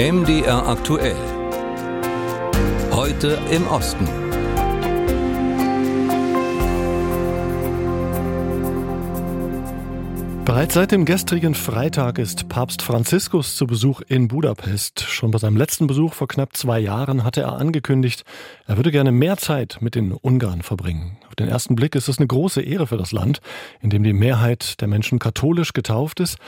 MDR aktuell. Heute im Osten. Bereits seit dem gestrigen Freitag ist Papst Franziskus zu Besuch in Budapest. Schon bei seinem letzten Besuch vor knapp zwei Jahren hatte er angekündigt, er würde gerne mehr Zeit mit den Ungarn verbringen. Auf den ersten Blick ist es eine große Ehre für das Land, in dem die Mehrheit der Menschen katholisch getauft ist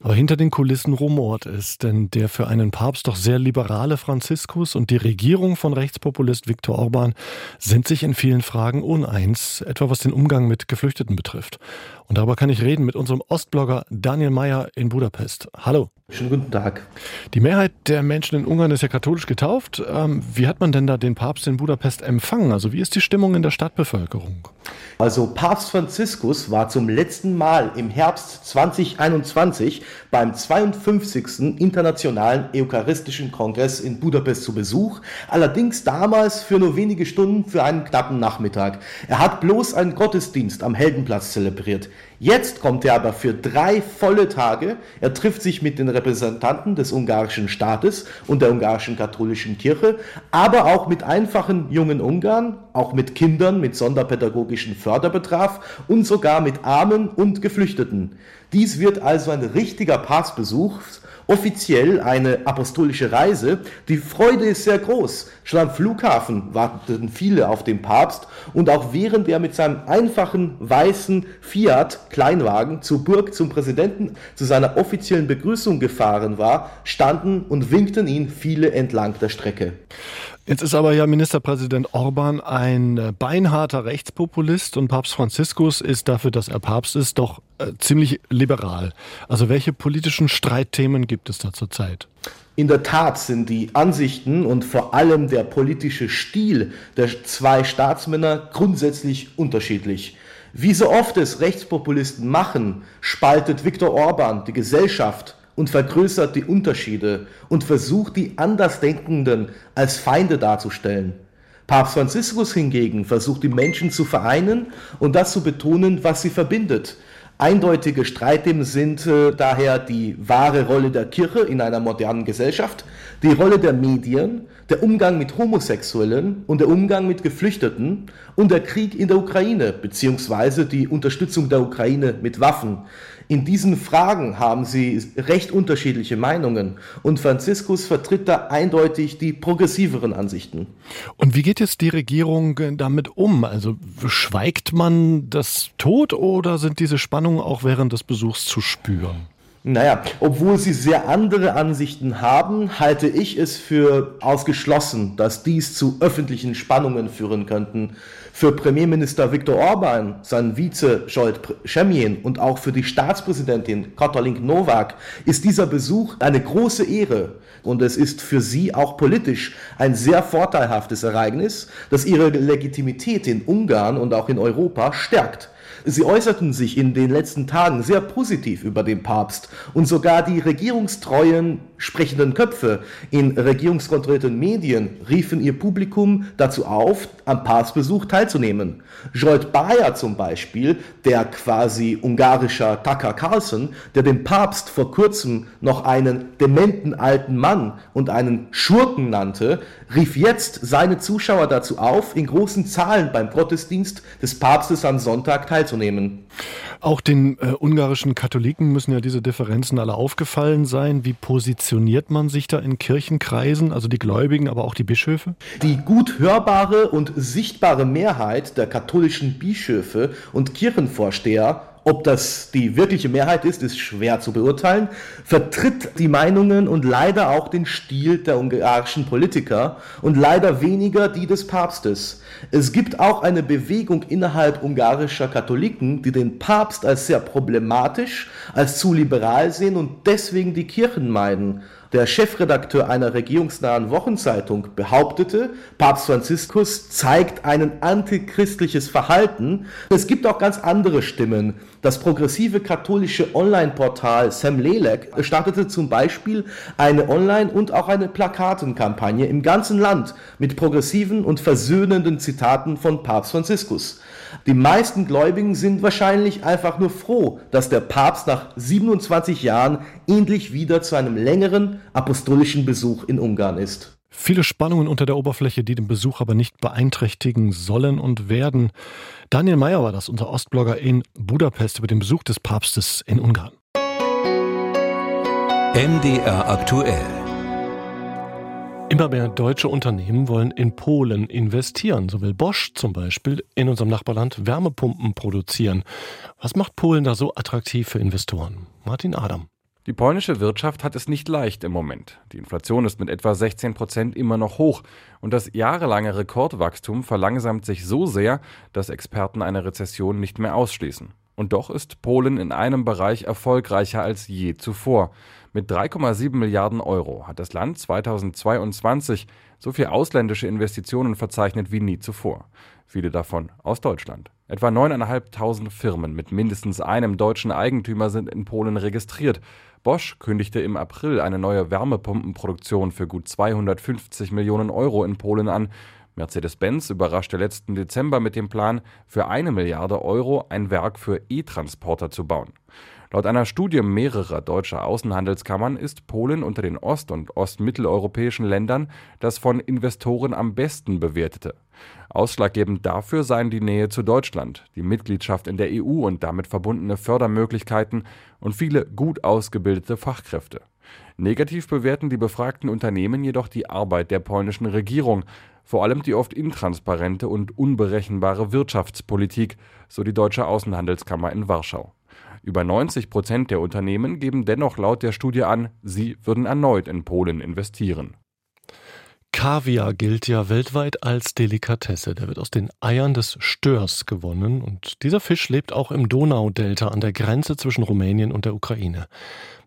aber hinter den Kulissen rumort es, denn der für einen Papst doch sehr liberale Franziskus und die Regierung von Rechtspopulist Viktor Orban sind sich in vielen Fragen uneins, etwa was den Umgang mit Geflüchteten betrifft. Und darüber kann ich reden mit unserem Ostblogger Daniel Mayer in Budapest. Hallo. Schönen guten Tag. Die Mehrheit der Menschen in Ungarn ist ja katholisch getauft. Ähm, wie hat man denn da den Papst in Budapest empfangen? Also wie ist die Stimmung in der Stadtbevölkerung? Also Papst Franziskus war zum letzten Mal im Herbst 2021 beim 52. Internationalen Eucharistischen Kongress in Budapest zu Besuch, allerdings damals für nur wenige Stunden für einen knappen Nachmittag. Er hat bloß einen Gottesdienst am Heldenplatz zelebriert. Jetzt kommt er aber für drei volle Tage. Er trifft sich mit den Repräsentanten des ungarischen Staates und der ungarischen katholischen Kirche, aber auch mit einfachen jungen Ungarn, auch mit Kindern mit sonderpädagogischen Förderbetraf und sogar mit Armen und Geflüchteten. Dies wird also ein richtiger Passbesuch offiziell eine apostolische Reise. Die Freude ist sehr groß. Schon am Flughafen warteten viele auf den Papst und auch während er mit seinem einfachen weißen Fiat Kleinwagen zur Burg zum Präsidenten zu seiner offiziellen Begrüßung gefahren war, standen und winkten ihn viele entlang der Strecke. Jetzt ist aber ja Ministerpräsident Orban ein äh, beinharter Rechtspopulist und Papst Franziskus ist dafür, dass er Papst ist, doch äh, ziemlich liberal. Also welche politischen Streitthemen gibt es da zurzeit? In der Tat sind die Ansichten und vor allem der politische Stil der zwei Staatsmänner grundsätzlich unterschiedlich. Wie so oft es Rechtspopulisten machen, spaltet Viktor Orban die Gesellschaft und vergrößert die Unterschiede und versucht die Andersdenkenden als Feinde darzustellen. Papst Franziskus hingegen versucht die Menschen zu vereinen und das zu betonen, was sie verbindet. Eindeutige Streitthemen sind äh, daher die wahre Rolle der Kirche in einer modernen Gesellschaft, die Rolle der Medien, der Umgang mit Homosexuellen und der Umgang mit Geflüchteten und der Krieg in der Ukraine beziehungsweise die Unterstützung der Ukraine mit Waffen. In diesen Fragen haben sie recht unterschiedliche Meinungen und Franziskus vertritt da eindeutig die progressiveren Ansichten. Und wie geht jetzt die Regierung damit um? Also schweigt man das tot oder sind diese Spannungen auch während des Besuchs zu spüren? Naja, obwohl sie sehr andere Ansichten haben, halte ich es für ausgeschlossen, dass dies zu öffentlichen Spannungen führen könnten. Für Premierminister Viktor Orban, seinen Vize Jolt Schemien und auch für die Staatspräsidentin Katalin Novak ist dieser Besuch eine große Ehre. Und es ist für sie auch politisch ein sehr vorteilhaftes Ereignis, das ihre Legitimität in Ungarn und auch in Europa stärkt. Sie äußerten sich in den letzten Tagen sehr positiv über den Papst und sogar die regierungstreuen sprechenden Köpfe in regierungskontrollierten Medien riefen ihr Publikum dazu auf, am Papstbesuch teilzunehmen. Jolt Bayer zum Beispiel, der quasi ungarischer Tucker Carlson, der dem Papst vor kurzem noch einen dementen alten Mann und einen Schurken nannte, rief jetzt seine Zuschauer dazu auf, in großen Zahlen beim Gottesdienst des Papstes am Sonntag teilzunehmen. Auch den äh, ungarischen Katholiken müssen ja diese Differenzen alle aufgefallen sein. Wie positioniert man sich da in Kirchenkreisen, also die Gläubigen, aber auch die Bischöfe? Die gut hörbare und sichtbare Mehrheit der katholischen Bischöfe und Kirchenvorsteher ob das die wirkliche Mehrheit ist, ist schwer zu beurteilen, vertritt die Meinungen und leider auch den Stil der ungarischen Politiker und leider weniger die des Papstes. Es gibt auch eine Bewegung innerhalb ungarischer Katholiken, die den Papst als sehr problematisch, als zu liberal sehen und deswegen die Kirchen meiden. Der Chefredakteur einer regierungsnahen Wochenzeitung behauptete, Papst Franziskus zeigt ein antichristliches Verhalten. Es gibt auch ganz andere Stimmen. Das progressive katholische Online-Portal Sam Lelek startete zum Beispiel eine Online- und auch eine Plakatenkampagne im ganzen Land mit progressiven und versöhnenden Zitaten von Papst Franziskus. Die meisten Gläubigen sind wahrscheinlich einfach nur froh, dass der Papst nach 27 Jahren endlich wieder zu einem längeren apostolischen Besuch in Ungarn ist. Viele Spannungen unter der Oberfläche, die den Besuch aber nicht beeinträchtigen sollen und werden. Daniel Mayer war das, unser Ostblogger in Budapest über den Besuch des Papstes in Ungarn. MDR aktuell. Immer mehr deutsche Unternehmen wollen in Polen investieren. So will Bosch zum Beispiel in unserem Nachbarland Wärmepumpen produzieren. Was macht Polen da so attraktiv für Investoren? Martin Adam. Die polnische Wirtschaft hat es nicht leicht im Moment. Die Inflation ist mit etwa 16 Prozent immer noch hoch und das jahrelange Rekordwachstum verlangsamt sich so sehr, dass Experten eine Rezession nicht mehr ausschließen. Und doch ist Polen in einem Bereich erfolgreicher als je zuvor. Mit 3,7 Milliarden Euro hat das Land 2022 so viel ausländische Investitionen verzeichnet wie nie zuvor. Viele davon aus Deutschland. Etwa 9.500 Firmen mit mindestens einem deutschen Eigentümer sind in Polen registriert. Bosch kündigte im April eine neue Wärmepumpenproduktion für gut 250 Millionen Euro in Polen an. Mercedes-Benz überraschte letzten Dezember mit dem Plan, für eine Milliarde Euro ein Werk für E-Transporter zu bauen. Laut einer Studie mehrerer deutscher Außenhandelskammern ist Polen unter den ost- und ostmitteleuropäischen Ländern das von Investoren am besten bewertete. Ausschlaggebend dafür seien die Nähe zu Deutschland, die Mitgliedschaft in der EU und damit verbundene Fördermöglichkeiten und viele gut ausgebildete Fachkräfte. Negativ bewerten die befragten Unternehmen jedoch die Arbeit der polnischen Regierung, vor allem die oft intransparente und unberechenbare Wirtschaftspolitik, so die Deutsche Außenhandelskammer in Warschau. Über 90 Prozent der Unternehmen geben dennoch laut der Studie an, sie würden erneut in Polen investieren. Kaviar gilt ja weltweit als Delikatesse. Der wird aus den Eiern des Störs gewonnen und dieser Fisch lebt auch im Donaudelta an der Grenze zwischen Rumänien und der Ukraine.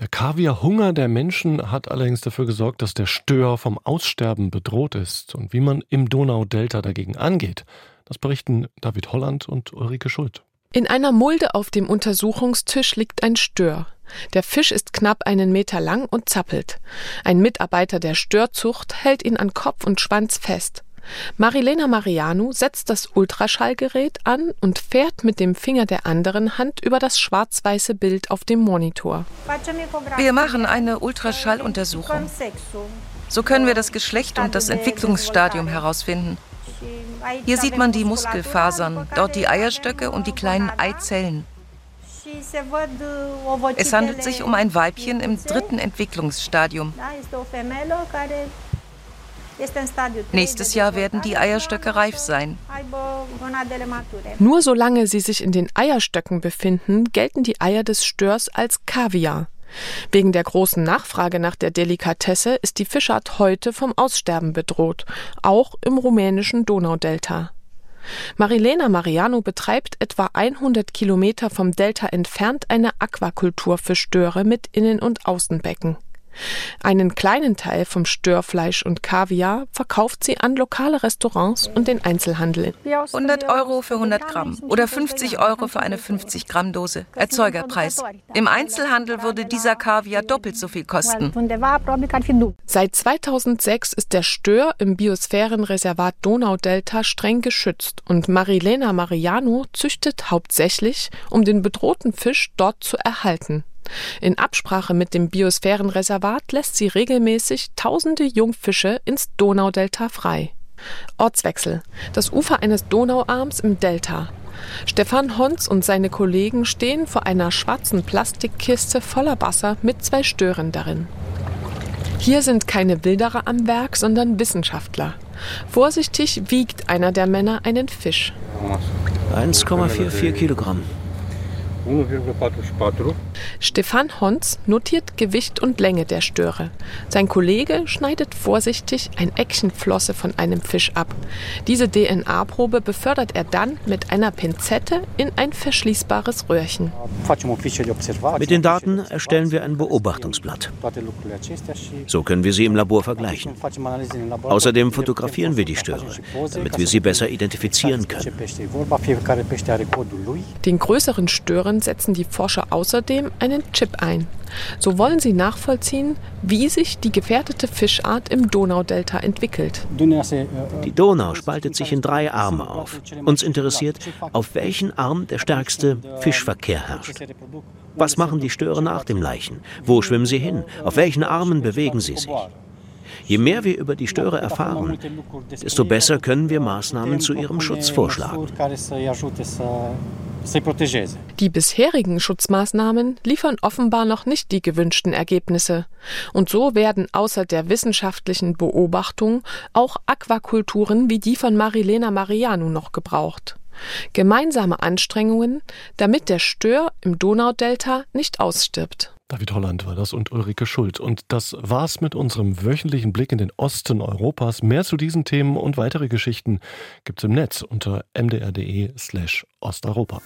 Der Kaviarhunger der Menschen hat allerdings dafür gesorgt, dass der Stör vom Aussterben bedroht ist. Und wie man im Donaudelta dagegen angeht, das berichten David Holland und Ulrike Schuld. In einer Mulde auf dem Untersuchungstisch liegt ein Stör. Der Fisch ist knapp einen Meter lang und zappelt. Ein Mitarbeiter der Störzucht hält ihn an Kopf und Schwanz fest. Marilena Mariano setzt das Ultraschallgerät an und fährt mit dem Finger der anderen Hand über das schwarz-weiße Bild auf dem Monitor. Wir machen eine Ultraschalluntersuchung. So können wir das Geschlecht und das Entwicklungsstadium herausfinden. Hier sieht man die Muskelfasern, dort die Eierstöcke und die kleinen Eizellen. Es handelt sich um ein Weibchen im dritten Entwicklungsstadium. Nächstes Jahr werden die Eierstöcke reif sein. Nur solange sie sich in den Eierstöcken befinden, gelten die Eier des Störs als Kaviar. Wegen der großen Nachfrage nach der Delikatesse ist die Fischart heute vom Aussterben bedroht, auch im rumänischen Donaudelta. Marilena Mariano betreibt etwa 100 Kilometer vom Delta entfernt eine Aquakultur für Störe mit Innen- und Außenbecken. Einen kleinen Teil vom Störfleisch und Kaviar verkauft sie an lokale Restaurants und den Einzelhandel. 100 Euro für 100 Gramm oder 50 Euro für eine 50 Gramm Dose. Erzeugerpreis. Im Einzelhandel würde dieser Kaviar doppelt so viel kosten. Seit 2006 ist der Stör im Biosphärenreservat Donaudelta streng geschützt und Marilena Mariano züchtet hauptsächlich, um den bedrohten Fisch dort zu erhalten. In Absprache mit dem Biosphärenreservat lässt sie regelmäßig tausende Jungfische ins Donaudelta frei. Ortswechsel. Das Ufer eines Donauarms im Delta. Stefan Honz und seine Kollegen stehen vor einer schwarzen Plastikkiste voller Wasser mit zwei Stören darin. Hier sind keine Wilderer am Werk, sondern Wissenschaftler. Vorsichtig wiegt einer der Männer einen Fisch. 1,44 Kilogramm. Stefan Honz notiert Gewicht und Länge der Störe. Sein Kollege schneidet vorsichtig ein Eckchen Flosse von einem Fisch ab. Diese DNA-Probe befördert er dann mit einer Pinzette in ein verschließbares Röhrchen. Mit den Daten erstellen wir ein Beobachtungsblatt. So können wir sie im Labor vergleichen. Außerdem fotografieren wir die Störe, damit wir sie besser identifizieren können. Den größeren Stören setzen die Forscher außerdem außerdem einen Chip ein. So wollen sie nachvollziehen, wie sich die gefährdete Fischart im Donaudelta entwickelt. Die Donau spaltet sich in drei Arme auf. Uns interessiert, auf welchen Arm der stärkste Fischverkehr herrscht. Was machen die Störe nach dem Leichen? Wo schwimmen sie hin? Auf welchen Armen bewegen sie sich? Je mehr wir über die Störe erfahren, desto besser können wir Maßnahmen zu ihrem Schutz vorschlagen. Die bisherigen Schutzmaßnahmen liefern offenbar noch nicht die gewünschten Ergebnisse. Und so werden außer der wissenschaftlichen Beobachtung auch Aquakulturen wie die von Marilena Marianu noch gebraucht. Gemeinsame Anstrengungen, damit der Stör im Donaudelta nicht ausstirbt. David Holland war das und Ulrike Schuld. Und das war's mit unserem wöchentlichen Blick in den Osten Europas. Mehr zu diesen Themen und weitere Geschichten gibt's im Netz unter mdr.de slash Osteuropa.